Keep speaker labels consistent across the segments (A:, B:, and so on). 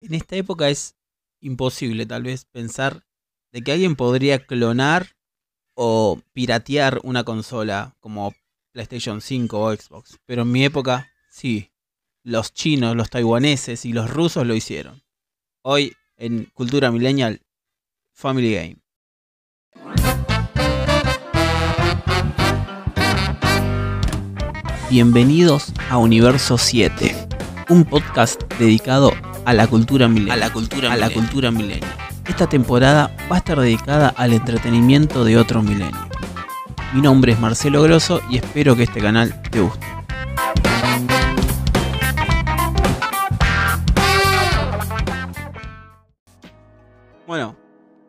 A: en esta época es imposible tal vez pensar de que alguien podría clonar o piratear una consola como PlayStation 5 o Xbox. Pero en mi época, sí. Los chinos, los taiwaneses y los rusos lo hicieron. Hoy, en Cultura Millennial, Family Game. Bienvenidos a Universo 7, un podcast dedicado a la cultura millennial. A la cultura, a la cultura millennial. Esta temporada va a estar dedicada al entretenimiento de otro milenio. Mi nombre es Marcelo Grosso y espero que este canal te guste. Bueno,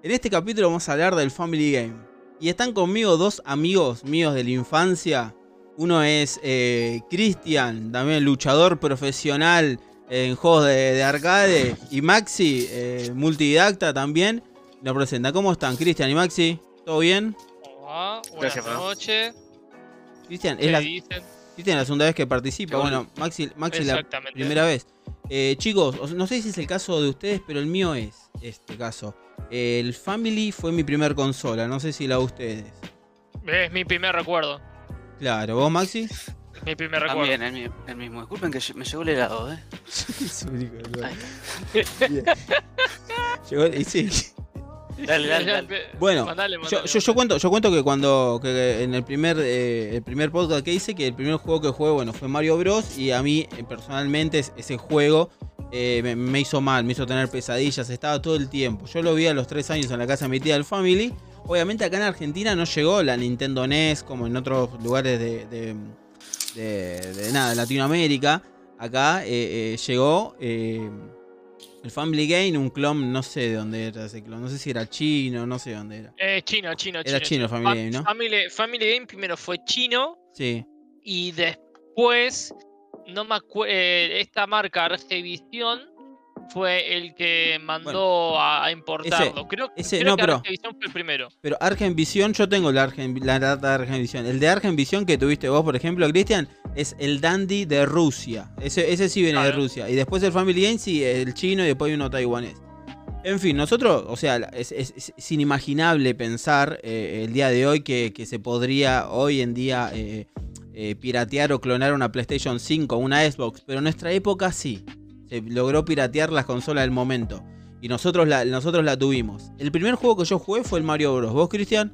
A: en este capítulo vamos a hablar del Family Game. Y están conmigo dos amigos míos de la infancia. Uno es eh, Cristian, también luchador profesional en juegos de, arcade. Y Maxi, eh, multididacta también. Nos presenta. ¿Cómo están, Cristian y Maxi? ¿Todo bien?
B: Hola, buenas noches.
A: Cristian, es la, Cristian la segunda vez que participa. Bueno, Maxi, Maxi la primera vez. Eh, chicos, no sé si es el caso de ustedes, pero el mío es este caso. El Family fue mi primer consola, no sé si la de ustedes.
B: Es mi primer recuerdo.
A: Claro, ¿vos, Maxi?
B: Mi primer recuerdo.
C: También, el, mismo. Disculpen que me llegó el helado, ¿eh?
A: llegó, y sí. Dale, dale, Bueno, yo, yo, cuento, yo cuento que cuando que en el primer eh, el primer podcast que hice, que el primer juego que jugué, bueno, fue Mario Bros. Y a mí, eh, personalmente, ese juego eh, me, hizo mal, me hizo tener pesadillas, estaba todo el tiempo. Yo lo vi a los 3 años en la casa de mi tía del Family. Obviamente acá en Argentina no llegó la Nintendo NES como en otros lugares de de, nada, Latinoamérica. Acá eh, eh, llegó eh, el Family Game, un clon, no sé de dónde era ese clon, no sé si era chino, no sé dónde era.
B: Eh, chino, chino,
A: Era chino, el Family Game, ¿no?
B: Family, Game primero fue chino.
A: Sí.
B: Y después, no me acuerdo, esta marca Argevisión fue el que mandó a, importarlo. creo, ese, no, que pero, fue el primero.
A: Pero Argenvisión, yo tengo la, Argen, la data de Argenvisión. El de Argenvisión que tuviste vos, por ejemplo, Cristian, es el Dandy de Rusia. Ese, ese sí viene de Rusia. Y después el Family Game, sí, el chino y después uno taiwanés. En fin, nosotros, o sea, es, es, inimaginable pensar eh, el día de hoy que, que, se podría hoy en día eh, eh, piratear o clonar una PlayStation 5 o una Xbox, pero en nuestra época sí se logró piratear las consolas del momento. Y nosotros la, nosotros la tuvimos. El primer juego que yo jugué fue el Mario Bros. ¿Vos, Cristian?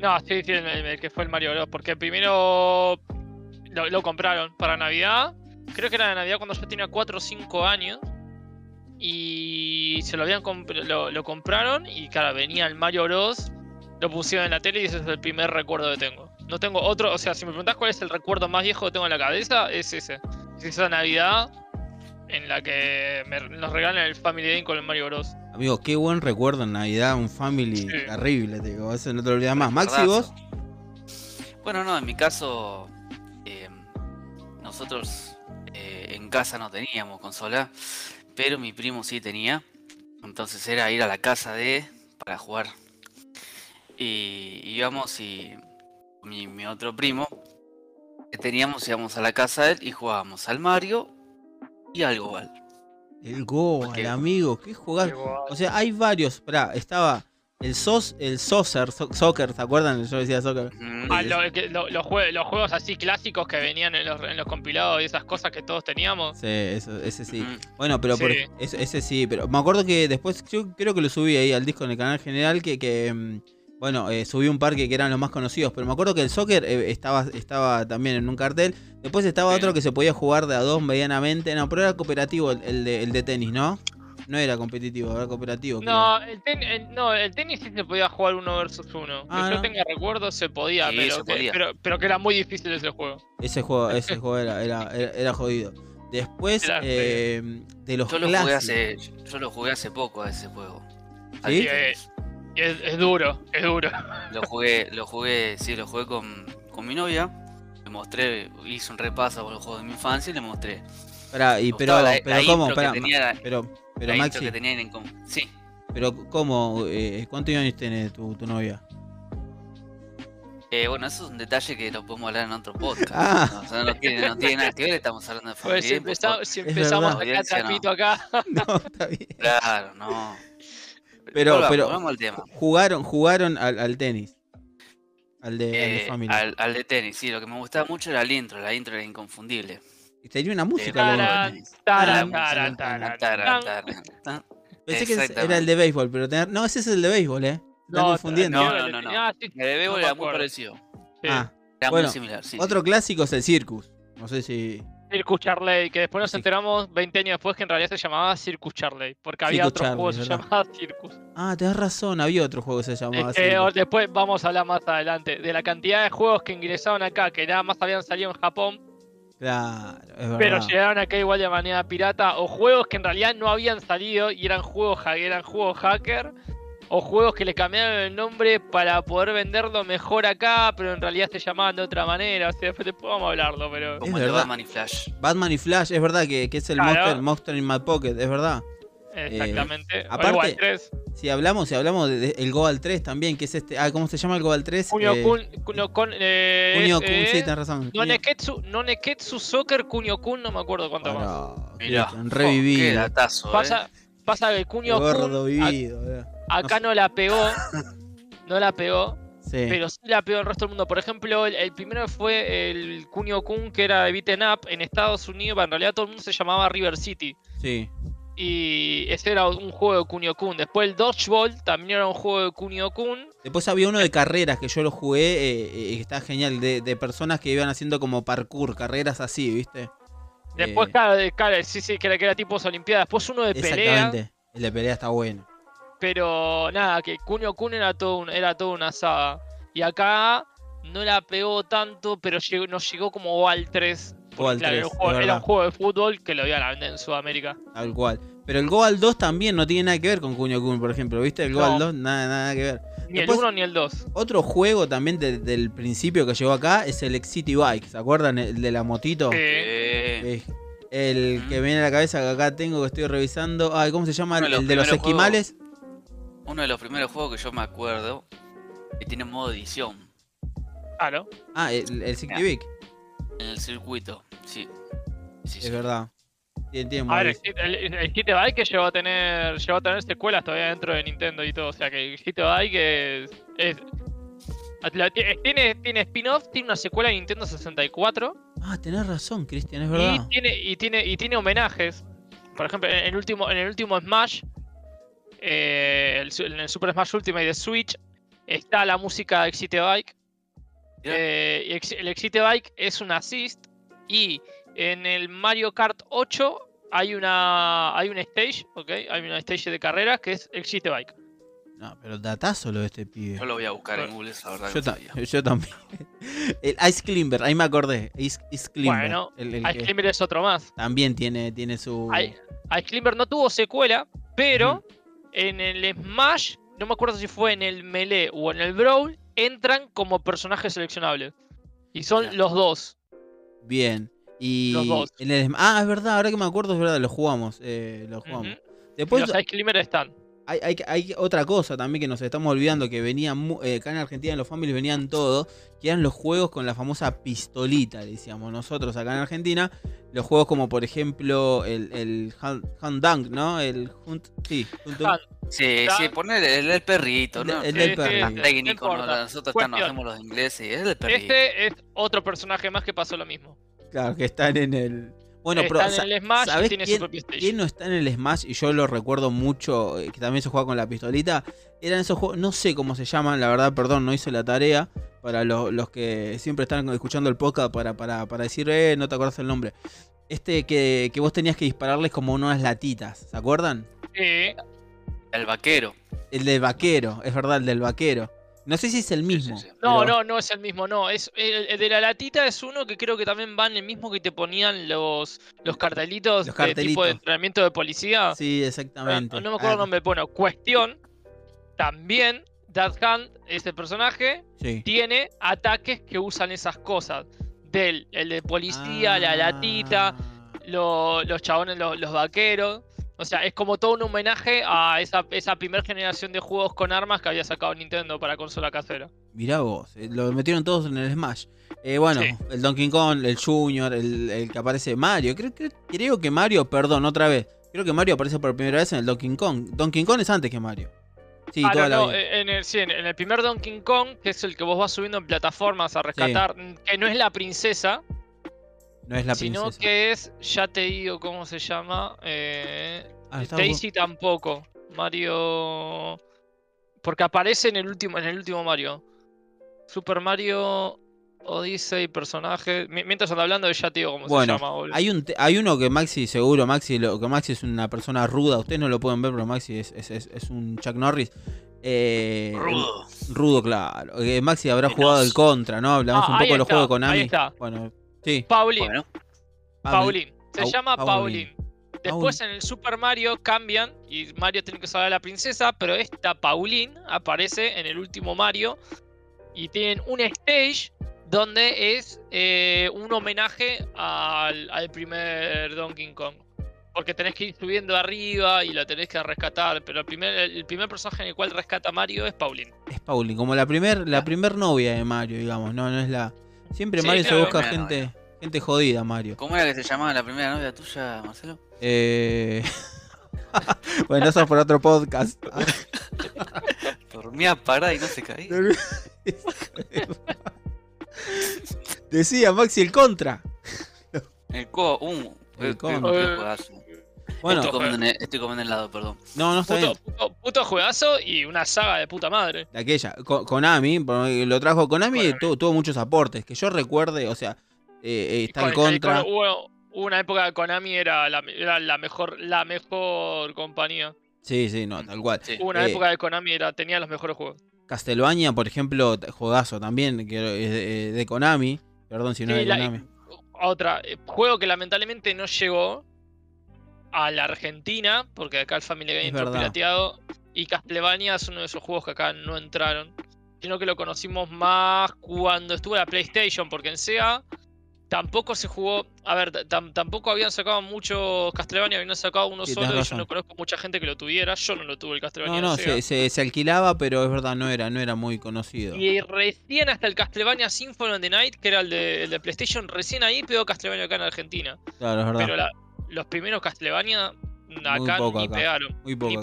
B: No, sí, sí, el, que fue el Mario Bros. Porque primero lo, compraron para Navidad. Creo que era de Navidad cuando yo tenía 4 o 5 años. Y se lo habían lo, lo, compraron. Y claro, venía el Mario Bros. Lo pusieron en la tele y ese es el primer recuerdo que tengo. No tengo otro, o sea, si me preguntás cuál es el recuerdo más viejo que tengo en la cabeza, es ese. Es esa Navidad en la que nos regalan el Family Game con el Mario Bros.
A: Amigo, qué buen recuerdo en Navidad, un Family terrible, te digo, eso no te lo olvidas más. Maxi, vos.
C: Bueno, no, en mi caso, eh, nosotros eh, en casa no teníamos consola, pero mi primo sí tenía. Entonces era ir a la casa de para jugar. Y íbamos y mi, mi otro primo que teníamos íbamos a la casa de él y jugábamos al Mario y al Goal.
A: El Goal, amigo, qué jugar. O sea, hay varios. Esperá, estaba el SOS, el Soccer, Soccer, ¿se acuerdan? Yo decía Soccer.
B: Ah, los, juegos, así clásicos que venían en los, compilados y esas cosas que todos teníamos.
A: Sí, ese sí. Bueno, pero ese, sí, pero me acuerdo que después, yo creo que lo subí ahí al disco en el canal general, que, que mm, bueno, eh, subí un par que, eran los más conocidos, pero me acuerdo que el soccer eh, estaba, estaba también en un cartel. Después estaba otro que se podía jugar de a dos medianamente. No, pero era cooperativo el, de, el de tenis, ¿no? No era competitivo, era cooperativo.
B: No el, no, el tenis sí se podía jugar uno versus uno. que ah, yo tenga recuerdo se podía, pero, Que, pero, que era muy difícil ese juego.
A: Ese juego, ese juego era, era, era, jodido. Después eh, de los
C: yo lo, jugué hace, yo lo jugué hace poco a ese juego.
B: ¿Sí? Es, duro, es duro.
C: Lo jugué, lo jugué, sí, lo jugué con, con mi novia. Le mostré, hice un repaso por los juegos de mi infancia y le mostré.
A: Y pero, pero ¿cómo? Pero, pero Maxi.
C: Que tenían en Sí.
A: Pero ¿cómo? Eh, ¿Cuántos años tiene tu, tu novia?
C: Eh, bueno, eso es un detalle que lo podemos hablar en otro podcast. Ah. No, o sea, no, tiene, no, tiene, nada que ver, estamos hablando de
B: familia. Pues si, empezamos, si empezamos a sacar trapito acá.
C: No, está bien. Claro, no.
A: Pero, pero al tema. jugaron, jugaron al, al tenis. Al de,
C: eh, al, de al, al, de tenis, sí. Lo que me gustaba mucho era el intro. La intro era inconfundible.
A: Y tenía una música. Pensé que era el de béisbol, pero tener... no, ese es el de béisbol, ¿eh? Están no, confundiendo.
C: No, no, no. no. El de béisbol era muy parecido.
A: Ah, era muy similar. Sí, otro clásico es el Circus. No sé si.
B: Circus Charley, que después nos enteramos 20 años después que en realidad se llamaba Circus Charley, porque había otro juego que se llamaba Circus.
A: Ah, tenés razón, había otro juego que se llamaba Circus.
B: Después vamos a hablar más adelante de la cantidad de juegos que ingresaron acá, que nada más habían salido en Japón.
A: Claro, es verdad.
B: Pero llegaron acá igual de manera pirata, o juegos que en realidad no habían salido y eran juegos, eran juegos hacker, o juegos que le cambiaron el nombre para poder venderlo mejor acá, pero en realidad se llamaban de otra manera. O sea, después podemos hablarlo, pero.
C: Como el Batman y Flash.
A: Batman y Flash, es verdad que, que es el Monster, Monster in My Pocket, es verdad.
B: Exactamente. Eh,
A: aparte, 3. si hablamos, si hablamos del de, Goal 3 también, que es este. Ah, ¿cómo se llama el Goal 3?
B: Kunio eh, Kun. Kunio Kun, eh,
A: Kunio Kun, sí, tenés razón.
B: No Neketsu, no Neketsu Soccer Kunio Kun, no me acuerdo cuánto
A: más. Mirá, revivido.
C: qué datazo,
B: pasa, eh. pasa que Kunio
A: Kun. Vivido,
B: Acá no la pegó. No la pegó. Pero sí la pegó el resto del mundo. Por ejemplo, el, primero fue el Kunio Kun, que era de Beaten Up en Estados Unidos. En realidad todo el mundo se llamaba River City.
A: Sí.
B: Y ese era un juego de Kunio Kun. Después el Dodgeball también era un juego de Kunio Kun.
A: Después había uno de carreras que yo lo jugué eh, eh, y está genial. De, personas que iban haciendo como parkour, carreras así, ¿viste?
B: Después, eh, claro, sí, sí, que era, que era tipo Olimpiadas. Después uno de pelea. Exactamente.
A: El de pelea está bueno.
B: Pero nada, que Kunio Kun era todo, un, era toda una saga. Y acá no la pegó tanto, pero llegó, nos llegó como al 3. era, un juego, de fútbol que lo iban a vender en Sudamérica.
A: Tal cual. Pero el Goal 2 también no tiene nada que ver con Kunio Kun, por ejemplo. ¿Viste? El Goal 2, nada, nada que ver.
B: Ni el 1 ni el 2.
A: Otro juego también del principio que llegó acá es el City Bike. ¿Se acuerdan? El de la motito.
B: Sí.
A: el que viene a la cabeza que acá tengo que estoy revisando. Ay, ¿cómo se llama? el de los esquimales
C: uno de los primeros juegos que yo me acuerdo que tiene modo edición.
B: Claro.
A: Ah, el, el En
C: el circuito, sí.
A: es verdad. Tiene,
B: a ver, el, el, Hit Bike que llegó a tener llegó a tener secuelas todavía dentro de Nintendo y todo. O sea que el Hit Bike es, es tiene, tiene spin-off, tiene una secuela de Nintendo 64.
A: Ah, tenés razón, Cristian, es verdad.
B: Y tiene, y tiene, y tiene homenajes. Por ejemplo, en el último, en el último Smash eh, en el Super Smash Ultimate de Switch está la música de Excite Bike. Eh, el Excite Bike es un assist y en el Mario Kart 8 hay una hay un stage, ¿ok? Hay una stage de carreras que es Excite Bike.
A: No, pero datazo lo de este pibe.
C: Yo lo voy a buscar en Google, esa verdad.
A: Yo, yo, también. El Ice Climber, ahí me acordé. Ice, Climber.
B: Bueno, Ice Climber es otro más.
A: También tiene, tiene su.
B: Ice Climber no tuvo secuela, pero en el Smash, no me acuerdo si fue en el Melee o en el Brawl, entran como personajes seleccionables. Y son los dos.
A: Bien. Y los dos. ah, es verdad, ahora que me acuerdo, es verdad, lo jugamos. Eh, lo jugamos.
B: Después, los Ice están.
A: Hay, otra cosa también que nos estamos olvidando, que venían, eh, acá en Argentina en los families venían todos, que eran los juegos con la famosa pistolita, decíamos nosotros acá en Argentina. Los juegos como por ejemplo el, el Hunt Dunk, ¿no? El Hunt, sí,
C: Sí, sí, poner el, perrito, ¿no? El, del perrito. técnico, nosotros no hacemos los ingleses, es el perrito.
B: Este es otro personaje más que pasó lo mismo.
A: Claro, que están en el... Bueno,
B: pero en el Smash ¿sabes tiene
A: quién, quién, no está en el Smash? Y yo lo recuerdo mucho, eh, que también se juega con la pistolita. Eran esos juegos, no sé cómo se llaman, la verdad, perdón, no hice la tarea. Para los, que siempre están escuchando el podcast para, para, para decir, eh, no te acuerdas el nombre. Este que, que vos tenías que dispararles como unas latitas, ¿se acuerdan?
B: Sí.
C: El vaquero.
A: El del vaquero, es verdad, el del vaquero. No sé si es el mismo.
B: No, no, no es el mismo, no. Es, el, de la latita es uno que creo que también van el mismo que te ponían los, los cartelitos, de tipo de entrenamiento de policía.
A: Sí, exactamente.
B: No, me acuerdo el ah. nombre. Bueno, cuestión. También Dead Hand, este personaje, tiene ataques que usan esas cosas. Del el de policía, la latita, ah. los chabones, los, vaqueros. O sea, es como todo un homenaje a esa, esa primera generación de juegos con armas que había sacado Nintendo para consola casera.
A: Mirá vos, eh, lo metieron todos en el Smash. Eh, bueno, el Donkey Kong, el Junior, el, que aparece Mario. Creo, creo, que Mario, perdón, otra vez. Creo que Mario aparece por primera vez en el Donkey Kong. Donkey Kong es antes que Mario.
B: Sí, ah, no, En, el, sí, en, el, primer Donkey Kong, que es el que vos vas subiendo en plataformas a rescatar, que no es la princesa,
A: no es la princesa.
B: Sino que es, ya te digo cómo se llama. Eh, ah, Daisy tampoco. Mario. Porque aparece en el último, en el último Mario. Super Mario Odyssey, personaje. Mientras anda hablando, ya te digo cómo se llama.
A: Hay, un hay uno que Maxi, seguro, Maxi, lo, que Maxi es una persona ruda. Ustedes no lo pueden ver, pero Maxi es, es, un Chuck Norris. Eh, rudo. Rudo, claro. Maxi habrá jugado el contra, ¿no? Hablamos ah, un poco de los juegos de Konami. Ahí está. Bueno,
B: Sí. Pauline. Pauline. Se llama Pauline. Después en el Super Mario cambian y Mario tiene que salvar a la princesa, pero esta Pauline aparece en el último Mario y tienen un stage donde es eh, un homenaje al, primer Donkey Kong. Porque tenés que ir subiendo arriba y la tenés que rescatar. Pero el primer, el primer personaje en el cual rescata Mario es Pauline.
A: Es Pauline, como la primer, la primer novia de Mario, digamos. No, no es la. Siempre Mario se busca gente, gente jodida, Mario.
C: ¿Cómo era que se llamaba la primera novia tuya, Marcelo?
A: Eh... bueno, eso es por otro podcast.
C: Dormía parada y no se caía.
A: Decía Maxi el contra.
C: El co, uh, el, contra. Bueno, estoy comiendo, en, estoy comiendo helado, perdón.
A: No, no está
B: puto, bien. Puto, juegazo y una saga de puta madre.
A: De aquella. Konami, lo trajo Konami, tuvo, muchos aportes. Que yo recuerde, o sea, eh, eh está en contra.
B: hubo, una época que Konami era la, era la, mejor la mejor compañía.
A: Sí, sí, no, tal cual.
B: Hubo una eh, época que Konami era, tenía los mejores juegos.
A: Castlevania, por ejemplo, juegazo también, que es de, Konami. Perdón si no es de Konami.
B: Otra, juego que lamentablemente no llegó, a la Argentina, porque acá el Family Game fue pirateado, y Castlevania es uno de esos juegos que acá no entraron, sino que lo conocimos más cuando estuvo la PlayStation, porque en SEA tampoco se jugó, a ver, tampoco habían sacado mucho Castlevania, habían sacado uno solo, y yo no conozco mucha gente que lo tuviera, yo no lo tuve el Castlevania.
A: No, no, se, se, alquilaba, pero es verdad, no era, no era muy conocido.
B: Y recién hasta el Castlevania Symphony of the Night, que era el de, el de PlayStation, recién ahí pegó Castlevania acá en Argentina.
A: Claro, es verdad.
B: Pero la, los primeros Castlevania acá ni pegaron. Muy poco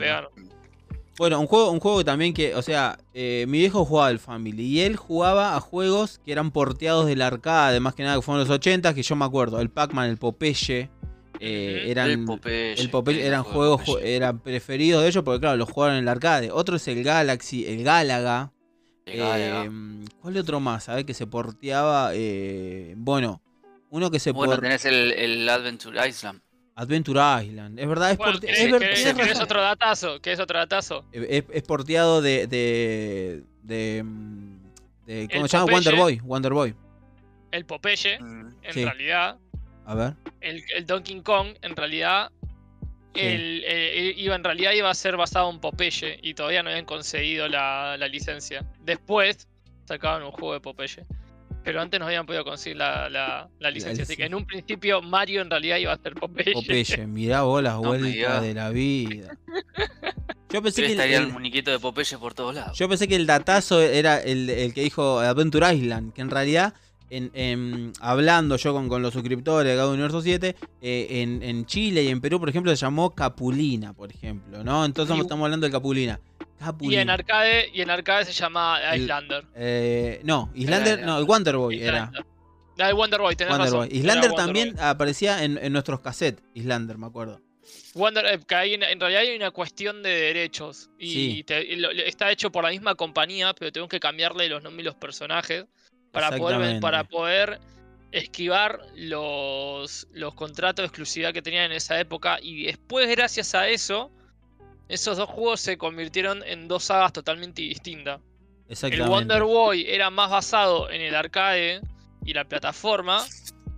A: Bueno, un juego, un juego también que, o sea, eh, mi viejo jugaba al Family y él jugaba a juegos que eran porteados del arcade, más que nada que fueron los 80, que yo me acuerdo, el Pac-Man, el Popeye, eh, eran, el Popeye, eran juegos, eran preferidos de ellos porque claro, los jugaron en el arcade. Otro es el Galaxy, el Galaga. Eh, ¿Cuál otro más? A ver que se porteaba. bueno, uno que se
C: Bueno, tenés el, el Adventure Island.
A: Adventure Island. Es verdad, es,
B: es, otro datazo. ¿Qué es otro datazo?
A: Es, porteado de. de, de, de ¿Cómo se llama? Wonder Boy. Wonder Boy.
B: El Popeye, mm. en realidad.
A: A ver.
B: El, Donkey Kong, en realidad. El, iba, en realidad iba a ser basado en Popeye y todavía no habían conseguido la, la licencia. Después sacaban un juego de Popeye pero antes no habían podido conseguir la, la, licencia. Así que en un principio Mario en realidad iba a ser Popeye.
A: Popeye, mirá vos las vueltas de la vida.
C: Yo pensé que estaría el, muñequito de Popeye por todos lados.
A: Yo pensé que el datazo era el, que dijo Adventure Island, que en realidad en, hablando yo con, con, los suscriptores de cada Universo 7, eh, en, en, Chile y en Perú, por ejemplo, se llamó Capulina, por ejemplo, ¿no? Entonces estamos hablando de Capulina.
B: Y en arcade, y en arcade se llama Islander.
A: Eh, no, Islander, no, el Wonder Boy era.
B: el Wonder Boy, tenés razón.
A: Islander también aparecía en, en, nuestros cassettes, Islander, me acuerdo.
B: Wonder, eh, que en realidad hay una cuestión de derechos. Y está hecho por la misma compañía, pero tengo que cambiarle los nombres y los personajes para poder, para poder esquivar los, los contratos de exclusividad que tenían en esa época. Y después, gracias a eso, esos dos juegos se convirtieron en dos sagas totalmente distintas. El Wonder Boy era más basado en el arcade y la plataforma.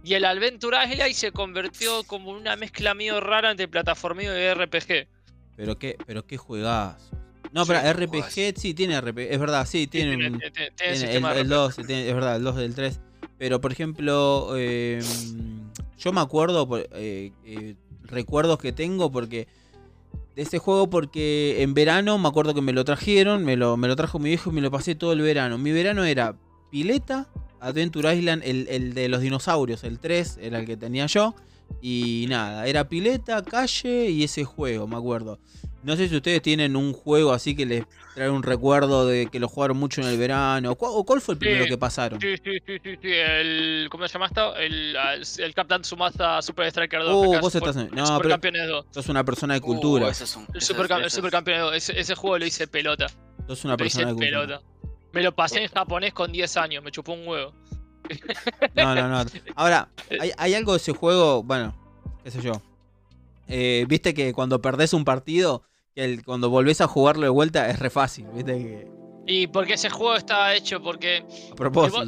B: Y el Adventure Island se convirtió como una mezcla medio rara entre plataforma y RPG.
A: Pero qué, pero qué juegazo. No, pero RPG sí tiene RPG, es verdad, sí, tiene, el, 2, es verdad, el 2 del 3. Pero por ejemplo, em, yo me acuerdo, eh, eh, recuerdos que tengo porque de ese juego porque en verano me acuerdo que me lo trajeron, me lo, me lo trajo mi viejo y me lo pasé todo el verano. Mi verano era pileta, Adventure Island, el, el de los dinosaurios, el 3, era el que tenía yo. Y nada, era pileta, calle y ese juego, me acuerdo. No sé si ustedes tienen un juego así que les trae un recuerdo de que lo jugaron mucho en el verano. ¿O cuál fue el primero que pasaron?
B: Sí, sí, sí, sí, sí. El, ¿Cómo se llama esto? El, el Captain Sumasa Super Striker 2.
A: Uh, vos estás en... No, pero 2. Sos una persona de cultura. Uh,
B: ese es un, el, super, el Super Campeones 2. Ese, ese, juego lo hice pelota.
A: Sos una persona de cultura. Pelota.
B: Me lo pasé en japonés con 10 años. Me chupó un huevo.
A: No, no, no. Ahora, hay, hay algo de ese juego, bueno, qué sé yo. Eh, Viste que cuando perdés un partido, que el, cuando volvés a jugarlo de vuelta es re fácil, ¿viste? Que...
B: Y porque ese juego está hecho porque.
A: A propósito.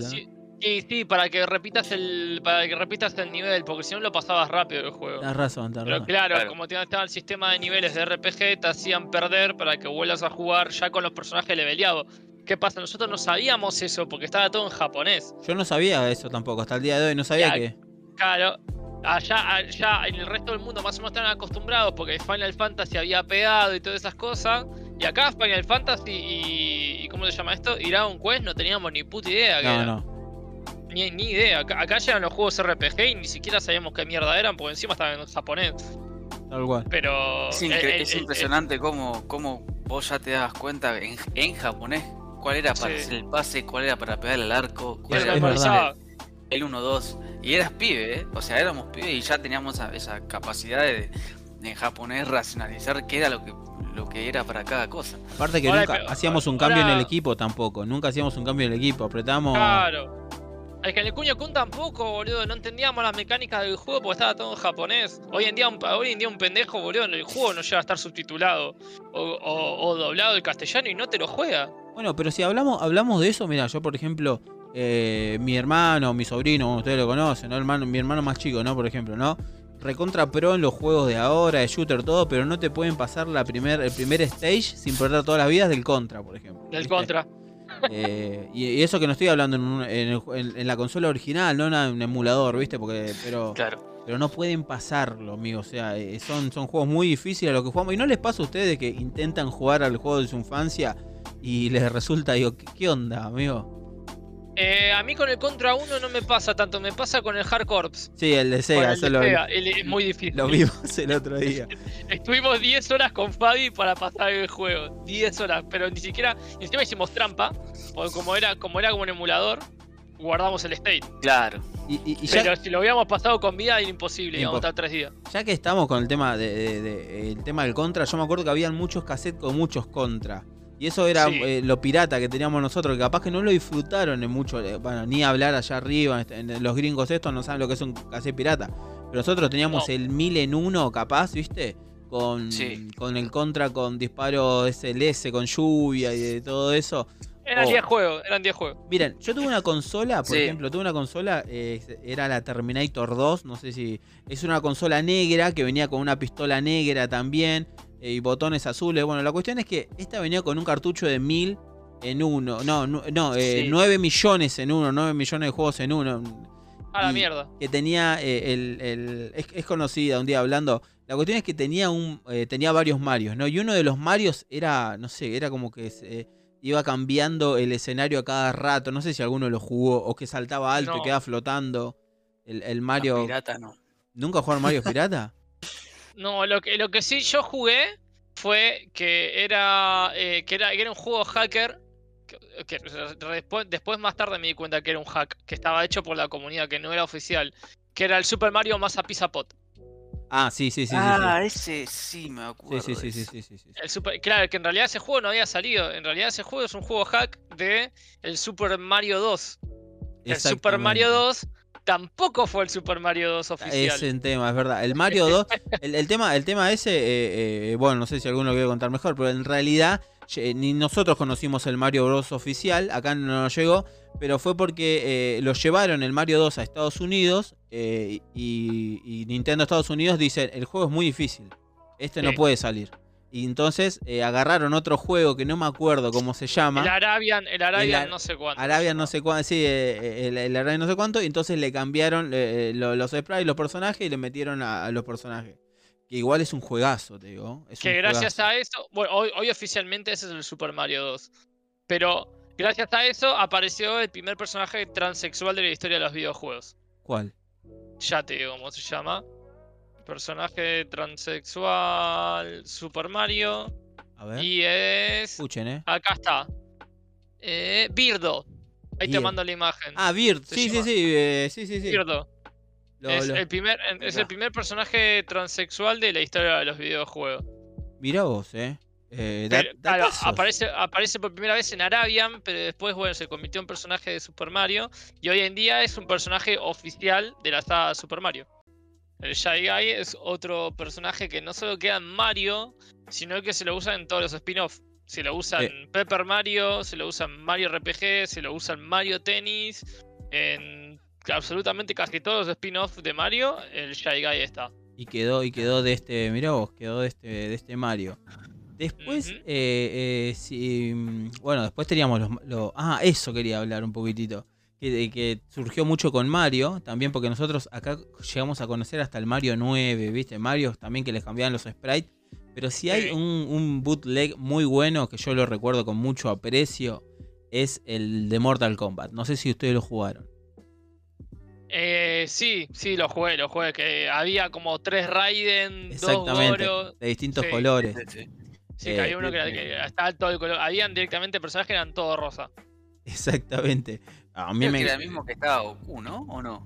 B: sí, sí, para que repitas el. Para que repitas el nivel, porque si no lo pasabas rápido el juego.
A: Tienes razón, tenés
B: razón. Claro, claro, como estaba el sistema de niveles de RPG, te hacían perder para que vuelvas a jugar ya con los personajes leveleados. ¿Qué pasa? Nosotros no sabíamos eso porque estaba todo en japonés.
A: Yo no sabía eso tampoco, hasta el día de hoy no sabía que.
B: Claro, allá, allá en el resto del mundo más o menos están acostumbrados porque Final Fantasy había pegado y todas esas cosas. Y acá Final Fantasy y, ¿cómo se llama esto? Y Dragon Quest no teníamos ni puta idea.
A: No, no.
B: Ni, ni idea. Acá, llegan los juegos RPG y ni siquiera sabíamos qué mierda eran porque encima estaban en japonés.
A: Tal cual.
B: Pero.
C: Es, es impresionante cómo, cómo vos ya te das cuenta en, en japonés cuál era para hacer el pase, cuál era para pegar el arco, cuál era para el 1-2. Y eras pibe, ¿eh? O sea, éramos pibe y ya teníamos esa, capacidad de, en japonés racionalizar qué era lo que lo que era para cada cosa.
A: Aparte que nunca hacíamos un cambio en el equipo tampoco, nunca hacíamos un cambio en el equipo, apretamos.
B: Claro. Es que en el Cuño Kun tampoco, boludo, no entendíamos las mecánicas del juego porque estaba todo en japonés. Hoy en día un, hoy en día un pendejo, boludo, en el juego no llega a estar subtitulado o, doblado el castellano y no te lo juega.
A: Bueno, pero si hablamos, hablamos de eso, mira, yo por ejemplo, eh, mi hermano, mi sobrino, ustedes lo conocen, ¿no? Hermano, mi hermano más chico, ¿no? Por ejemplo, ¿no? Recontra pro en los juegos de ahora, de shooter, todo, pero no te pueden pasar la primer, el primer stage sin perder todas las vidas del contra, por ejemplo.
B: Del contra.
A: Eh, y, eso que no estoy hablando en, la consola original, no en un emulador, ¿viste? Porque, pero, pero no pueden pasarlo, amigo. O sea, eh, son, son juegos muy difíciles a lo que jugamos. ¿Y no les pasa a ustedes que intentan jugar al juego de su infancia y les resulta, digo, qué onda, amigo?
B: Eh, a mí con el Contra 1 no me pasa tanto, me pasa con el Hard Corps.
A: Sí, el de Sega,
B: el de Sega. es muy difícil.
A: Lo vimos el otro día.
B: Estuvimos 10 horas con Fabi para pasar el juego. 10 horas, pero ni siquiera, ni siquiera hicimos trampa, porque como era como, era como un emulador, guardamos el state.
C: Claro.
B: pero si lo habíamos pasado con vida era imposible, íbamos a estar 3 días.
A: Ya que estamos con el tema de, el tema del Contra, yo me acuerdo que habían muchos cassettes con muchos Contra. Y eso era eh, lo pirata que teníamos nosotros, que capaz que no lo disfrutaron en mucho, eh, bueno, ni hablar allá arriba, este, en, los gringos estos no saben lo que es un cassette pirata. Pero nosotros teníamos el 1000 en uno capaz, ¿viste? Con, con el contra, con disparo SLS, con lluvia y de todo eso.
B: Eran 10 juegos, eran 10 juegos.
A: Miren, yo tuve una consola, por ejemplo, tuve una consola, eh, era la Terminator 2, no sé si... Es una consola negra que venía con una pistola negra también. Eh, y botones azules. Bueno, la cuestión es que esta venía con un cartucho de 1000 en uno. No, no, no 9 eh, millones en uno, 9 millones de juegos en uno.
B: A la mierda.
A: Que tenía eh, el. es, conocida un día hablando. La cuestión es que tenía un tenía varios Marios, ¿no? Y uno de los Marios era, no sé, era como que iba cambiando el escenario a cada rato. No sé si alguno lo jugó o que saltaba alto y quedaba flotando. El, Mario.
C: pirata no.
A: ¿Nunca jugaron Mario Pirata?
B: No, lo que, lo que sí yo jugué fue que era, eh, que era, era un juego hacker. Que, después, después, más tarde me di cuenta que era un hack, que estaba hecho por la comunidad, que no era oficial. Que era el Super Mario más a Pizza Pot.
A: Ah, sí, sí, sí.
C: Ah, ese sí me acuerdo.
A: Sí, sí, sí, sí, sí,
B: El claro, que en realidad ese juego no había salido. En realidad ese juego es un juego hack de el Super Mario 2. El Super Mario 2 tampoco fue el Super Mario 2 oficial.
A: Es el tema, es verdad. El Mario 2, el, tema, el tema ese, eh, eh, bueno, no sé si alguno lo quiere contar mejor, pero en realidad ni nosotros conocimos el Mario Bros. oficial, acá no nos llegó, pero fue porque eh, lo llevaron el Mario 2 a Estados Unidos y, Nintendo Estados Unidos dice, el juego es muy difícil, este no puede salir. Y entonces eh, agarraron otro juego que no me acuerdo cómo se llama.
B: El Arabian, el Arabian no sé cuánto.
A: Arabian no sé cuánto, sí, eh, eh, el, el, Arabian no sé cuánto. Y entonces le cambiaron los sprites, los personajes y le metieron a, los personajes. Que igual es un juegazo, te digo.
B: que gracias a eso. Bueno, hoy, hoy oficialmente ese es el Super Mario 2. Pero gracias a eso apareció el primer personaje transexual de la historia de los videojuegos.
A: ¿Cuál?
B: Ya te digo cómo se llama. Personaje transexual Super Mario.
A: A ver.
B: Y es.
A: Escuchen, ¿eh?
B: Acá está. Eh, Birdo. Ahí te mando la imagen.
A: Ah, Bird. Sí, sí, sí, eh, sí, sí, sí.
B: Birdo. es, El primer, es el primer personaje transexual de la historia de los videojuegos.
A: Mira vos, eh. eh
B: aparece, aparece por primera vez en Arabian, pero después, bueno, se convirtió en personaje de Super Mario. Y hoy en día es un personaje oficial de la saga Super Mario. El Shy Guy es otro personaje que no solo queda en Mario, sino que se lo usa en todos los spin-offs. Se lo usa en Pepper Mario, se lo usa en Mario RPG, se lo usa en Mario Tennis, en absolutamente casi todos los spin-offs de Mario, el Shy Guy está.
A: Y quedó, y quedó de este, mirá vos, quedó de este, de este Mario. Después, eh, eh, si, bueno, después teníamos los, Ah, eso quería hablar un poquitito que, surgió mucho con Mario, también porque nosotros acá llegamos a conocer hasta el Mario 9, ¿viste? Mario también que les cambiaban los sprites. Pero si hay un, bootleg muy bueno que yo lo recuerdo con mucho aprecio, es el de Mortal Kombat. No sé si ustedes lo jugaron.
B: Eh, sí, sí, lo jugué, lo jugué. Que había como tres Raiden, dos Goro.
A: De distintos colores.
B: Sí, que había uno que, eh, estaba todo el color. Habían directamente personajes que eran todos rosa.
A: Exactamente.
C: A mí me... era el mismo que estaba Goku, ¿no? ¿O no?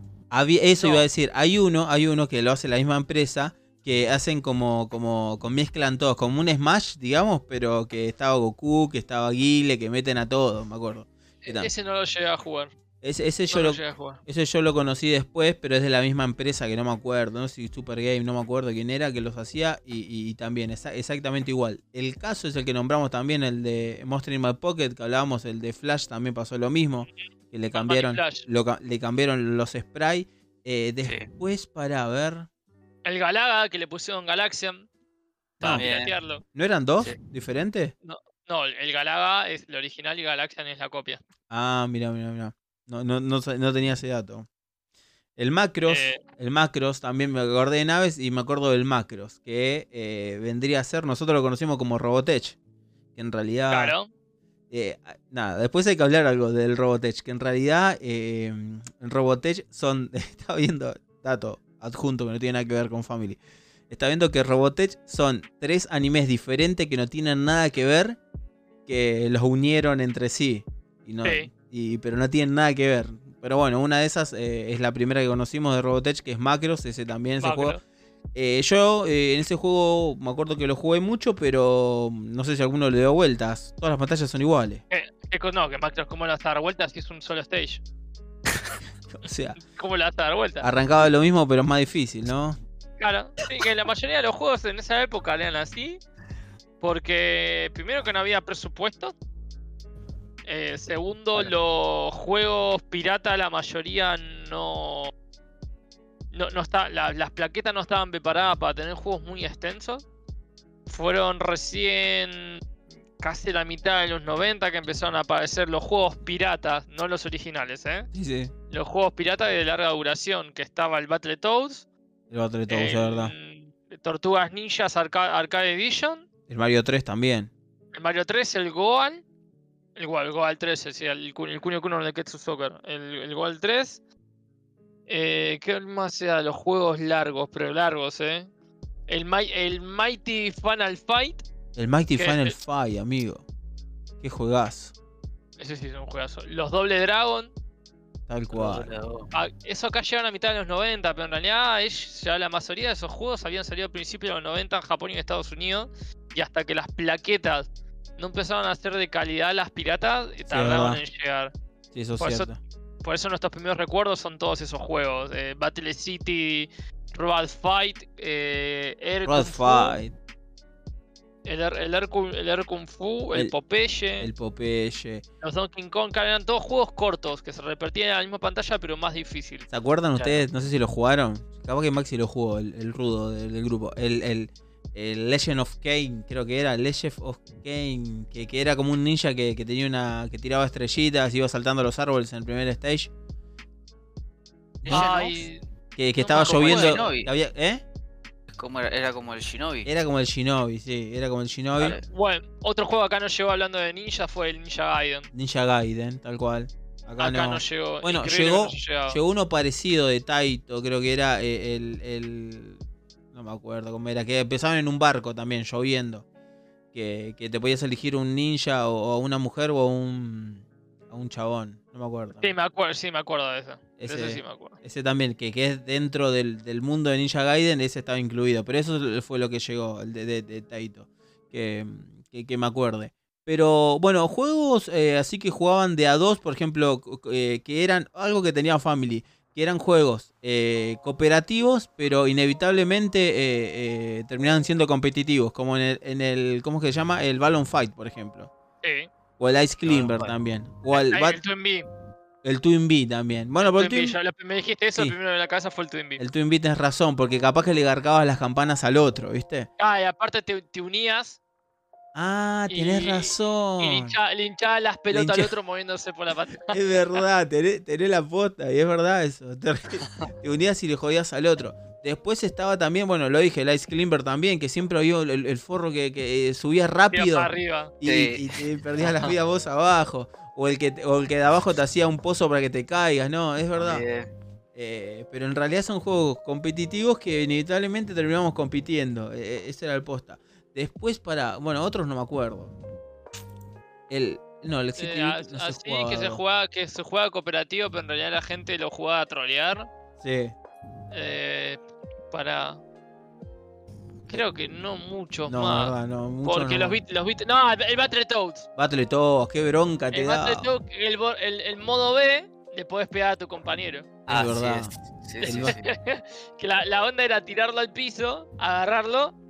A: eso iba a decir. Hay uno, hay uno que lo hace la misma empresa, que hacen como, como, con mezclan todos, como un Smash, digamos, pero que estaba Goku, que estaba Guile, que meten a todos, me acuerdo.
B: E-, ese no lo llegué a jugar.
A: Ese, yo lo, ese yo lo conocí después, pero es de la misma empresa que no me acuerdo, no sé si Super Game, no me acuerdo quién era, que los hacía y, también exactamente igual. El caso es el que nombramos también, el de Monster in My Pocket, que hablábamos, el de Flash también pasó lo mismo, que le cambiaron, le cambiaron los spray. Eh, después, para ver...
B: El Galaga, que le pusieron Galaxian.
A: También. ¿No eran dos diferentes?
B: No, no, el Galaga es el original y Galaxian es la copia.
A: Ah, mira, mira, mira. No, no, no, no tenía ese dato. El Macros, eh. el Macros, también me acordé de naves y me acuerdo del Macros, que eh, vendría a ser, nosotros lo conocimos como Robotech, que en realidad...
B: Claro.
A: Eh, nada, después hay que hablar algo del Robotech, que en realidad en Robotech son, estaba viendo, dato adjunto que no tiene nada que ver con Family, está viendo que Robotech son tres animes diferentes que no tienen nada que ver, que los unieron entre sí. Y no, sí pero no tienen nada que ver. Pero bueno, una de esas eh, es la primera que conocimos de Robotech, que es Macros, ese también, ese juego. Eh, yo eh, en ese juego me acuerdo que lo jugué mucho, pero no sé si alguno le dio vueltas. Todas las pantallas son iguales.
B: no, que Macros, ¿cómo a dar vueltas si es un solo stage?
A: o sea,
B: ¿cómo a dar vueltas?
A: Arrancaba lo mismo, pero es más difícil, ¿no?
B: Claro, sí, que la mayoría de los juegos en esa época eran así, porque primero que no había presupuesto, eh, segundo, los juegos pirata, la mayoría no. No, no está, las plaquetas no estaban preparadas para tener juegos muy extensos. Fueron recién casi la mitad de los 90 que empezaron a aparecer los juegos piratas, no los originales, ¿eh?
A: Sí,
B: Los juegos piratas de larga duración, que estaba el Battletoads.
A: El Battletoads, es verdad.
B: Tortugas Ninjas Arcade Edition.
A: El Mario 3 también.
B: El Mario 3, el Goal. El Goal, Goal 3, el, el, el Kunio Kuno de Ketsu Soccer. El, el Goal 3. Eh, ¿Qué más sea? Los juegos largos, pero largos, ¿eh? El, el Mighty Final Fight.
A: El Mighty Final Fight, amigo. Qué juegazo.
B: Ese sí es un juegazo. Los Doble Dragon.
A: Tal cual.
B: Ah, eso acá llegaron a mitad de los 90, pero en realidad ya la mayoría de esos juegos habían salido a principios de los 90 en Japón y en Estados Unidos. Y hasta que las plaquetas no empezaron a ser de calidad las piratas y tardaron en llegar.
A: Sí, eso por, Eso,
B: por eso nuestros primeros recuerdos son todos esos juegos. Eh, Battle City, Road Fight, eh, Air
A: Fight.
B: El, el, Air, el Kung Fu, el, Popeye.
A: El Popeye.
B: Los Donkey Kong, eran todos juegos cortos que se repartían en la misma pantalla, pero más difícil.
A: ¿Se acuerdan ustedes? No sé si lo jugaron. Capaz que Maxi lo jugó, el, rudo del, grupo. El, el, el Legend of Kane, creo que era Legend of Kane, que, que era como un ninja que, que, tenía una. que tiraba estrellitas, iba saltando los árboles en el primer stage.
B: Ay,
A: que, que estaba lloviendo. Había, ¿Eh?
C: ¿Cómo era? Era como el Shinobi.
A: Era como el Shinobi, sí, era como el Shinobi.
B: Bueno, otro juego acá no llegó hablando de Ninja fue el Ninja Gaiden.
A: Ninja Gaiden, tal cual.
B: Acá, no. llegó.
A: Bueno, llegó, llegó uno parecido de Taito, creo que era eh, el, No me acuerdo cómo era, que empezaban en un barco también, lloviendo. Que, que te podías elegir un ninja o, una mujer o un, un chabón, no me acuerdo.
B: Sí, me acuerdo, sí, me acuerdo de eso. Ese, sí me acuerdo.
A: ese también, que, que es dentro del, mundo de Ninja Gaiden, ese estaba incluido. Pero eso fue lo que llegó, el de, de, Taito. Que, que, me acuerde. Pero bueno, juegos eh, así que jugaban de a dos, por ejemplo, eh, que eran algo que tenía Family, que eran juegos eh, cooperativos, pero inevitablemente terminaban siendo competitivos, como en el, en el, ¿cómo se llama? El Balloon Fight, por ejemplo.
B: Sí.
A: O el Ice Climber también. O el,
B: el, Twin B.
A: El Twin B también. Bueno,
B: el Twin me dijiste eso, el primero de la casa fue el Twin B.
A: El Twin B tenés razón, porque capaz que le garcabas las campanas al otro, ¿viste?
B: Ah, y aparte te, unías.
A: Ah, tenés razón.
B: Y le hinchaba las pelotas al otro moviéndose por la pantalla.
A: Es verdad, tenés, la posta, y es verdad eso. Te, unías y le jodías al otro. Después estaba también, bueno, lo dije, el Ice Climber también, que siempre había el, forro que, que eh, subía rápido.
B: arriba.
A: Y, y, te perdías las vidas vos abajo. O el, que, el que de abajo te hacía un pozo para que te caigas, no, es verdad. Eh, pero en realidad son juegos competitivos que inevitablemente terminamos compitiendo. E, e, ese era el posta. Después para. Bueno, otros no me acuerdo. El. No, el
B: eh, así que se jugaba, que se jugaba cooperativo, pero en realidad la gente lo jugaba a trolear.
A: Sí.
B: Eh, para. Creo que no muchos no, más. no, mucho Porque los bits, los. No, el Battletoads.
A: Battletoads, qué bronca te da.
B: El, el, el, modo B le podés pegar a tu compañero.
A: Ah, es verdad.
B: Sí, sí, que la, la, onda era tirarlo al piso, agarrarlo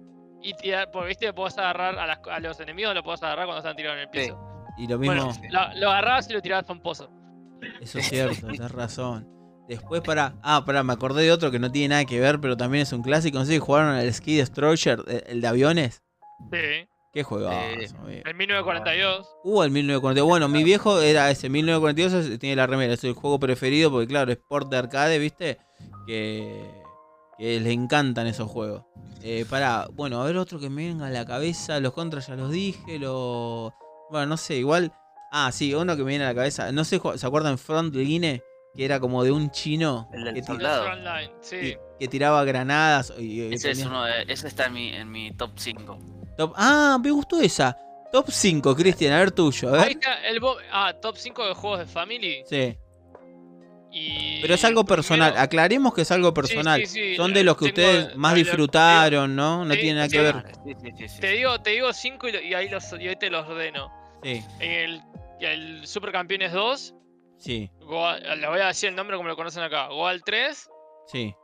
B: y tirar. Porque viste, podés agarrar a, las, a los enemigos, lo podés agarrar cuando están tirados en el piso.
A: Y lo mismo. Bueno,
B: lo, lo, agarrabas y lo tirabas a un pozo.
A: Eso es cierto, tenés razón. Después para. Ah, para, me acordé de otro que no tiene nada que ver, pero también es un clásico. No sé si jugaron el Ski Destroyer, eh, el de aviones.
B: Sí.
A: Qué juego.
B: el 1942.
A: Uh, el 1942. Bueno, mi viejo era ese, 1942 tiene la remera, es el juego preferido porque claro, es port de arcade, ¿viste? Que, que les encantan esos juegos. Eh, para, bueno, a ver otro que me venga a la cabeza, los contras ya los dije, los... Bueno, no sé, igual... Ah, sí, uno que me viene a la cabeza, no sé, ¿se acuerdan Frontline? que era como de un chino
C: el
A: que,
C: tiraba,
B: sí.
A: que, tiraba granadas. Y,
C: ese, es uno ese está en mi, en mi top 5.
A: Top, ah, me gustó esa. Top 5, Cristian, a ver tuyo. A ver. Ahí
B: está el ah, top 5 de juegos de Family.
A: Sí. Pero es algo personal, aclaremos que es algo personal. Son de los que ustedes más disfrutaron, ¿no? No tiene nada que ver.
B: Te digo, te digo 5 y, ahí, los, y ahí te los ordeno.
A: Sí.
B: El, el Supercampeones 2,
A: Sí.
B: le voy a decir el nombre como lo conocen acá. Goal 3.
A: Sí.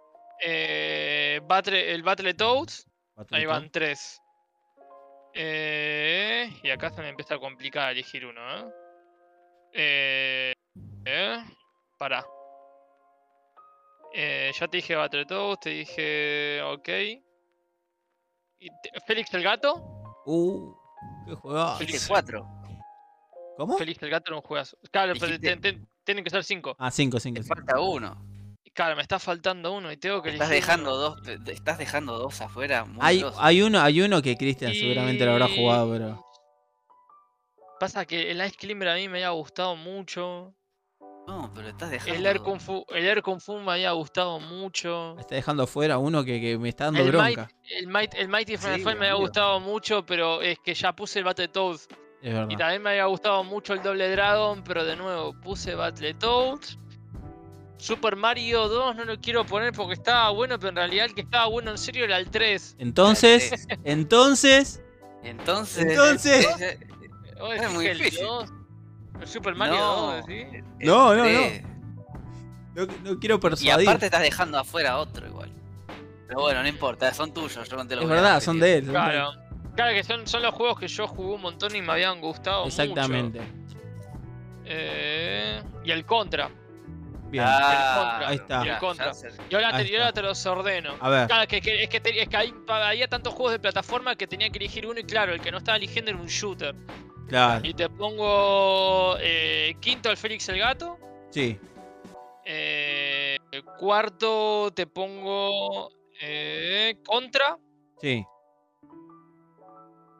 B: Eh, Battle, el Battletoads. Ahí van 3. Eh, y acá se me empieza a complicar elegir uno, ¿eh? Eh, eh pará. Eh, ya te dije Battletoads, te dije. Ok. Y Félix el gato.
A: Uh, qué juego.
C: Félix 4.
A: ¿Cómo?
B: Feliz el gato no juegas. Claro, pero tienen que ser cinco.
A: Ah, cinco, cinco.
C: Me falta uno.
B: Claro, me está faltando uno y tengo que
C: estás dejando dos Estás dejando dos afuera.
A: hay, hay, uno, hay uno que Cristian seguramente lo habrá jugado, pero.
B: Pasa que el Ice Climber a mí me había gustado mucho.
C: No, pero estás dejando.
B: El Air Kung Fu, el Air Kung Fu me había gustado mucho.
A: Me está dejando afuera uno que, que me está dando bronca.
B: el, Might, el Mighty Final me había gustado mucho, pero es que ya puse el Battletoads y también me había gustado mucho el Doble Dragon, pero de nuevo puse Battletoads. Super Mario 2 no lo quiero poner porque estaba bueno, pero en realidad el que estaba bueno en serio era el 3.
A: Entonces, entonces.
C: Entonces.
A: Entonces.
C: es muy difícil.
B: El, Super Mario 2, ¿sí?
A: No, no, no. No, quiero persuadir.
C: Y aparte estás dejando afuera otro igual. Pero bueno, no importa, son tuyos, yo no te lo
A: Es verdad, son de él.
B: Claro. Claro que son, son los juegos que yo jugué un montón y me habían gustado
A: Exactamente.
B: Eh, y el Contra.
A: Bien. Ah,
B: ahí
A: está.
B: Y el Contra. Y ahora, te, los ordeno.
A: A ver.
B: Claro, que, es que, es que hay, había tantos juegos de plataforma que tenía que elegir uno y claro, el que no estaba eligiendo era un shooter.
A: Claro.
B: Y te pongo eh, quinto el Félix el Gato.
A: Sí.
B: Eh, cuarto te pongo Eh, contra.
A: Sí.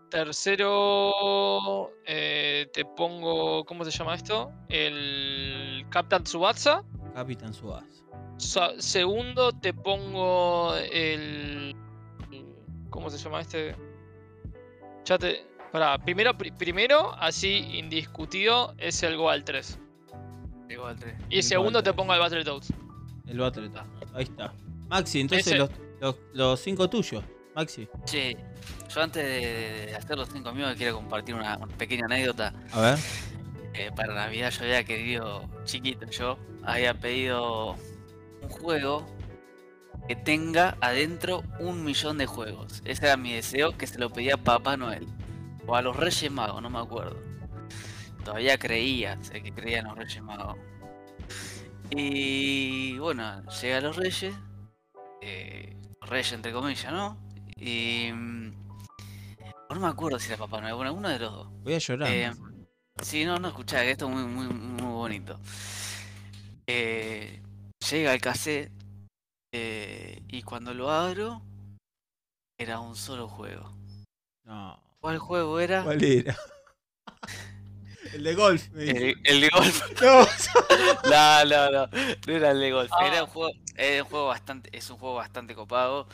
B: Tercero, eh, te pongo, ¿cómo se llama esto? El Captain Tsubasa.
A: Capitán Tsubasa.
B: segundo, te pongo el, ¿cómo se llama este? Ya te, para, primero, primero, así indiscutido, es el Goal 3.
C: El Goal 3.
B: Y segundo te pongo el Battletoads.
A: El Battletoads, ahí está. Maxi, entonces los, los, cinco tuyos, Maxi.
C: Sí, yo antes de, hacer los cinco míos quiero compartir una, pequeña anécdota.
A: A ver.
C: Eh, para Navidad yo había querido, chiquito yo, había pedido un juego que tenga adentro un millón de juegos. Ese era mi deseo, que se lo pedía a Papá Noel. O a los Reyes Magos, no me acuerdo. Todavía creía, que creía en los Reyes Magos. Y bueno, llega a los Reyes. Eh, Reyes entre comillas, ¿no? Y... Mm, no me acuerdo si era Papá Noel, bueno, uno de los dos.
A: Voy a llorar. Eh,
C: sí, no, no, escuchá, que esto es muy, muy, muy bonito. Eh, llega el cassette eh, y cuando lo abro, era un solo juego.
A: No.
C: ¿Cuál juego era?
A: ¿Cuál era? el de golf.
C: El, de golf. No. no, no, no. era el de golf. Era un ah. juego, un juego bastante, es un juego bastante copado.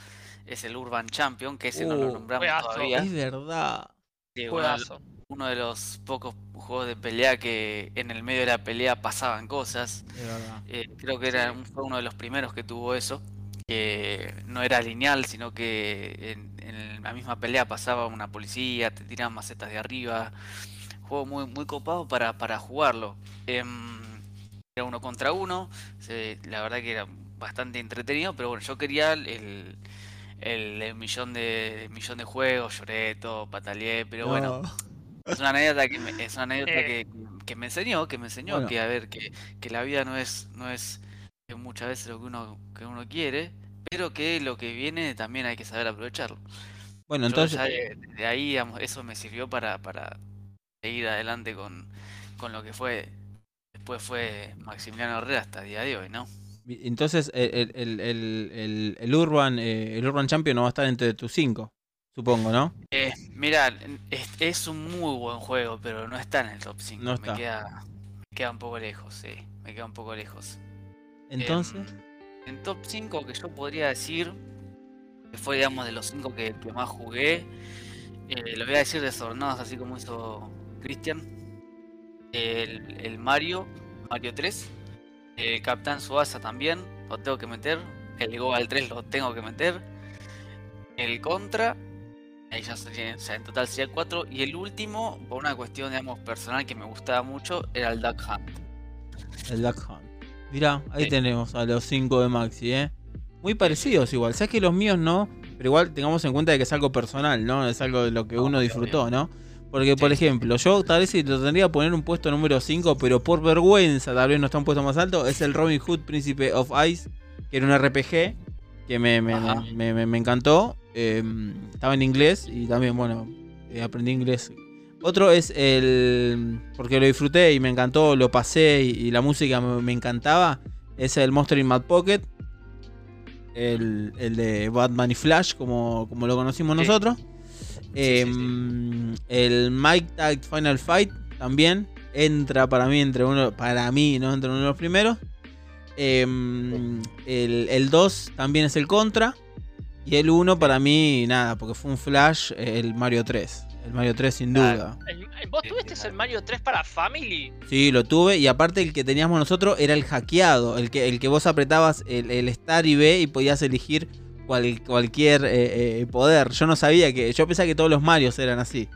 C: Es el Urban Champion, que ese no lo uh, nombramos todavía.
A: Es verdad.
C: uno, de los pocos juegos de pelea que en el medio de la pelea pasaban cosas. Eh, creo que era fue uno de los primeros que tuvo eso. Que no era lineal, sino que en, la misma pelea pasaba una policía, te tiraban macetas de arriba. Juego muy, muy copado para, para jugarlo. Em, era uno contra uno. la verdad que era bastante entretenido, pero bueno, yo quería el, el, millón de millón de juegos, lloré todo, pataleé, pero bueno. Es una anécdota que me, es una anécdota eh. que, me enseñó, que me enseñó que a ver que, que, la vida no es no es muchas veces lo que uno que uno quiere, pero que lo que viene también hay que saber aprovecharlo.
A: Bueno, entonces
C: de, ahí eso me sirvió para para seguir adelante con, con lo que fue después fue Maximiliano Herrera hasta el día de hoy, ¿no?
A: Entonces, el, el, el, el, Urban, eh, el Urban Champion no va a estar entre tus cinco, supongo, ¿no?
C: Eh, mira, es, un muy buen juego, pero no está en el top 5. Me, queda, me queda un poco lejos, sí. Me queda un poco lejos.
A: Entonces.
C: En top 5 que yo podría decir, que fue, digamos, de los 5 que, más jugué, eh, lo voy a decir desordenados, así como hizo Cristian. El, Mario, Mario 3 el Capitán Suasa también, lo tengo que meter. El al 3 lo tengo que meter. El Contra, ya o sea, en total sería 4. Y el último, por una cuestión, digamos, personal que me gustaba mucho, era el Duck Hunt.
A: El Duck Hunt. Mirá, ahí tenemos a los 5 de Maxi, ¿eh? Muy parecidos igual. Sabes que los míos no, pero igual tengamos en cuenta de que es algo personal, ¿no? Es algo de lo que uno disfrutó, ¿no? Porque, por ejemplo, yo tal vez lo tendría que poner un puesto número 5, pero por vergüenza, tal vez no está un puesto más alto, es el Robin Hood Príncipe of Ice, que era un RPG que me, me, encantó. Em, estaba en inglés y también, bueno, eh, aprendí inglés. Otro es el. Porque lo disfruté y me encantó, lo pasé y, la música me, encantaba. Es el Monster in Mad Pocket. El, de Batman y Flash, como, como lo conocimos nosotros. Em, el Mike Tag Final Fight también entra para mí entre uno, para mí, ¿no? Entre uno de los primeros. Em, el 2 también es el contra. Y el 1 para mí, nada, porque fue un flash, el Mario 3. El Mario 3 sin duda.
B: ¿Vos tuviste el Mario 3 para Family?
A: Sí, lo tuve. Y aparte el que teníamos nosotros era el hackeado. El que, el que vos apretabas el, el Star y B y podías elegir cualquier eh, eh, poder. Yo no sabía que. Yo pensaba que todos los Marios eran así.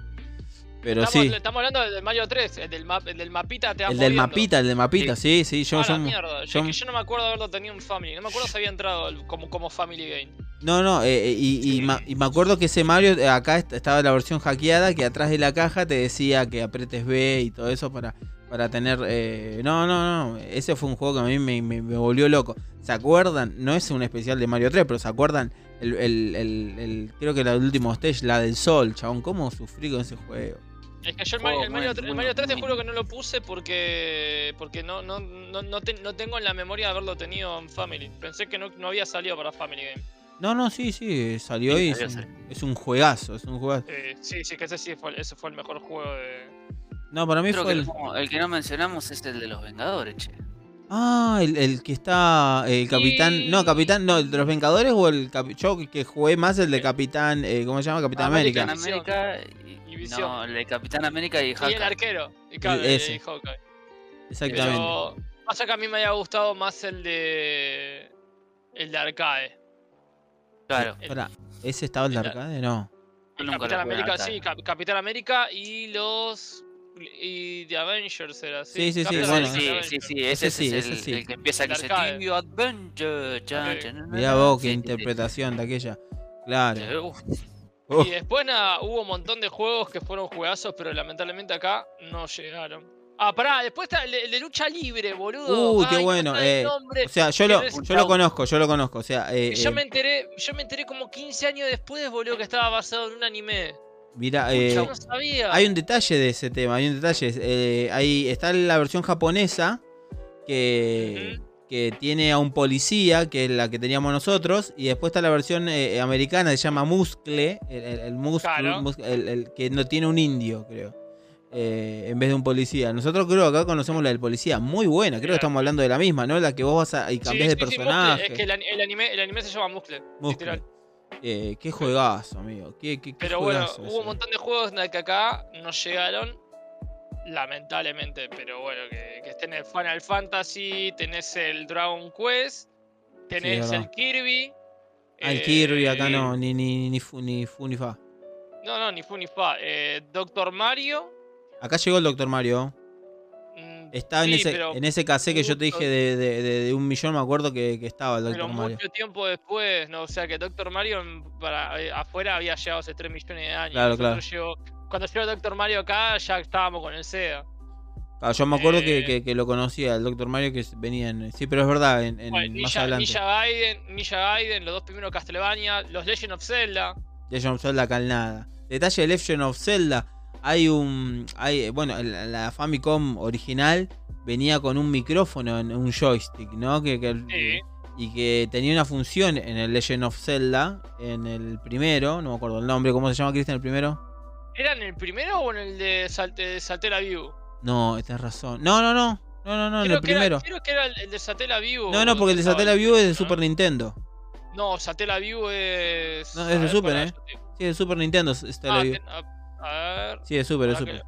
A: Pero
B: estamos,
A: sí.
B: Estamos hablando del Mario 3, el del, el del mapita te
A: El del mapita, el del mapita, sí, sí. yo,
B: yo, mierda. Yo, yo, no me acuerdo haberlo tenido en Family. No me acuerdo si había entrado como, como Family Game.
A: No, no, eh, y, y, me acuerdo que ese Mario, acá estaba la versión hackeada, que atrás de la caja te decía que apretes B y todo eso para, para tener... Eh, no, no, no, ese fue un juego que a mí me, me, volvió loco. ¿Se acuerdan? No es un especial de Mario 3, pero ¿se acuerdan? El, el, el, creo que era el último stage, la del sol, chabón. ¿Cómo sufrí con ese juego?
B: Es que yo el Mario, el Mario, 3, el Mario 3 te juro que no lo puse porque porque no, no, no, no, tengo en la memoria de haberlo tenido en Family. Pensé que no, no había salido para Family Game.
A: No, no, sí, sí, salió y es, un, juegazo, es un juegazo.
B: sí, sí, que ese sí fue, ese fue el mejor juego de...
A: No, para mí fue
C: el... el... que no mencionamos es el de los Vengadores, che.
A: Ah, el, que está. El capitán. No, capitán. No, el de los Vengadores o el. Yo que jugué más el de Capitán. Eh, ¿Cómo se llama? Capitán América.
C: Capitán América y, No, el de Capitán América y
B: Hawkeye. Y el arquero. Y, claro, ese.
A: Exactamente.
B: Pero pasa que a mí me haya gustado más el de. El de Arcade.
C: Claro.
A: ¿ese estaba el de Arcade? No.
B: Capitán América, sí, Capitán América y los y The Avengers era así.
A: Sí, sí,
C: sí,
A: bueno.
C: sí, sí, sí, ese, sí, es el, sí. el que empieza que dice Team Adventure.
A: Mirá vos qué interpretación de aquella. Claro.
B: Y después nada, hubo un montón de juegos que fueron juegazos, pero lamentablemente acá no llegaron. Ah, pará, después está el de lucha libre, boludo.
A: Uy, qué bueno. eh, o sea, yo lo, yo lo conozco, yo lo conozco. O sea, eh,
B: yo, eh, me enteré, yo me enteré como 15 años después, boludo, que estaba basado en un anime.
A: Mira, eh, hay un detalle de ese tema, hay un detalle. Ahí está la versión japonesa que, que tiene a un policía, que es la que teníamos nosotros, y después está la versión eh, americana, que se llama Muscle, el, el, que no tiene un indio, creo. en vez de un policía. Nosotros creo que acá conocemos la del policía, muy buena, creo que estamos hablando de la misma, ¿no? La que vos vas a y cambiás de personaje.
B: es que el, anime, el anime se llama Muscle, Muscle.
A: Eh, qué juegazo, amigo. Qué,
B: pero bueno, hubo un montón de juegos que acá no llegaron. Lamentablemente, pero bueno, que, que estén el Final Fantasy, tenés el Dragon Quest, tenés el Kirby.
A: Ah, el Kirby acá no, ni, ni, ni, fu, ni fu ni fa.
B: No, no, ni fu ni fa. Eh, Doctor Mario.
A: Acá llegó el Doctor Mario. Estaba en, ese, en ese cassette que yo te dije de, de, un millón, me acuerdo que, que estaba el Doctor
B: pero
A: Mario.
B: mucho tiempo después, ¿no? O sea que Doctor Mario para, eh, afuera había llegado hace 3 millones de años.
A: Claro, claro.
B: Cuando llegó Doctor Mario acá, ya estábamos con el SEA.
A: Ah, yo me acuerdo que, eh, que, lo conocía, el Doctor Mario, que venía en. Sí, pero es verdad, en, en más adelante.
B: Ninja Gaiden, Ninja Gaiden, los dos primeros Castlevania, los Legend of Zelda.
A: Legend of Zelda calnada. Detalle de Legend of Zelda. Hay un. Hay, bueno, la Famicom original venía con un micrófono en un joystick, ¿no? Que, Y que tenía una función en el Legend of Zelda, en el primero, no me acuerdo el nombre, ¿cómo se llama Cristian el primero?
B: ¿Era en el primero o en el de, Salte, Saltera View?
A: No, tienes razón. No, no, no. No, no, no, en el primero.
B: creo que era el, de Satela.
A: No, no, porque el de Satela View es de Super Nintendo.
B: No, Satela View es.
A: No, es de Super, ¿eh? Sí, es de Super Nintendo. Satela View. A, ver. Sí, es Super, es Super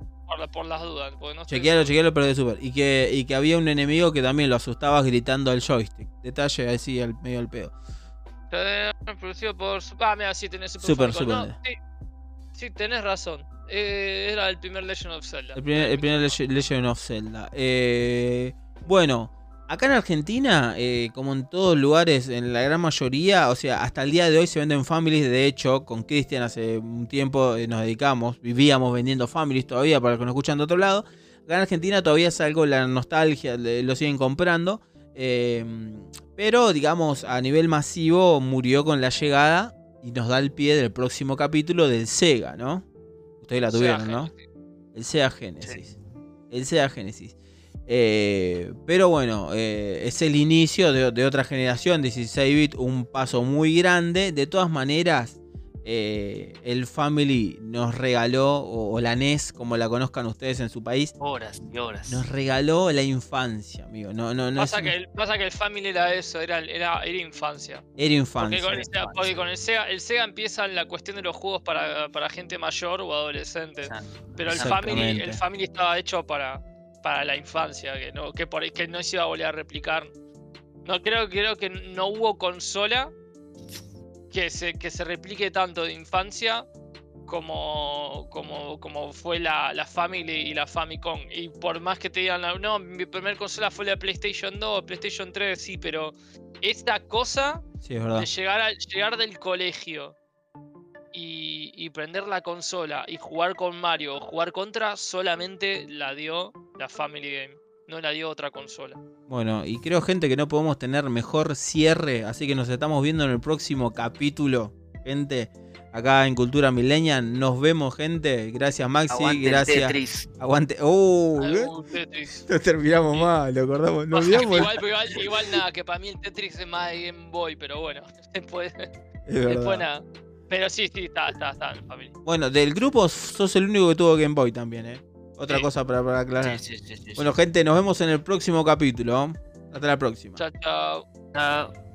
B: por, las dudas. No
A: chequealo, chequealo, pero de super. Y que, y que había un enemigo que también lo asustaba gritando al joystick. Detalle así, al medio del pedo.
B: Producido por. Ah, mira, sí, tenés
A: Super, super.
B: Sí, tenés razón. Eh, era el primer Legend of Zelda.
A: El primer, Legend of Zelda. Eh, bueno, Acá en Argentina, eh, como en todos lugares, en la gran mayoría, o sea, hasta el día de hoy se venden families. De hecho, con Cristian hace un tiempo nos dedicamos, vivíamos vendiendo families todavía para los que nos escuchan de otro lado. Acá en Argentina todavía es algo la nostalgia, lo siguen comprando. Pero, digamos, a nivel masivo murió con la llegada y nos da el pie del próximo capítulo del Sega, ¿no? Ustedes la tuvieron, ¿no? El Sega Genesis. El Sega Genesis. Eh, pero bueno, eh, es el inicio de, otra generación, 16 bit, un paso muy grande. De todas maneras, eh, el Family nos regaló, o, la NES, como la conozcan ustedes en su país,
C: horas y horas.
A: Nos regaló la infancia, amigo. No, no, no
B: pasa, que el, pasa que el Family era eso, era, era, infancia.
A: Era infancia.
B: Porque con, el, Sega, el Sega empieza en la cuestión de los juegos para, gente mayor o adolescente. Pero el Family, el Family estaba hecho para para la infancia, que no, que por, que no se iba a volver a replicar. No creo, creo que no hubo consola que se, que se replique tanto de infancia como, como, como fue la, la, Family y la Famicom. Y por más que te digan, no, mi primer consola fue la PlayStation 2, PlayStation 3, sí, pero esta cosa de llegar, llegar del colegio y, prender la consola y jugar con Mario o jugar contra, solamente la dio la Family Game. No la dio otra consola.
A: Bueno, y creo, gente, que no podemos tener mejor cierre. Así que nos estamos viendo en el próximo capítulo. Gente, acá en Cultura Millennial. Nos vemos, gente. Gracias, Maxi. gracias.
C: Tetris.
A: Aguante. ¡Oh! Nos terminamos mal, lo acordamos. Nos
B: igual, igual, igual, nada, que para mí el Tetris es más de Game Boy, pero bueno. Después. Después nada. Pero sí, sí, está, está, está familia.
A: Bueno, del grupo sos el único que tuvo Game Boy también, ¿eh? Otra cosa para, para aclarar. Sí, sí, sí, bueno, gente, nos vemos en el próximo capítulo. Hasta la próxima.
B: Chao, chao. Chao.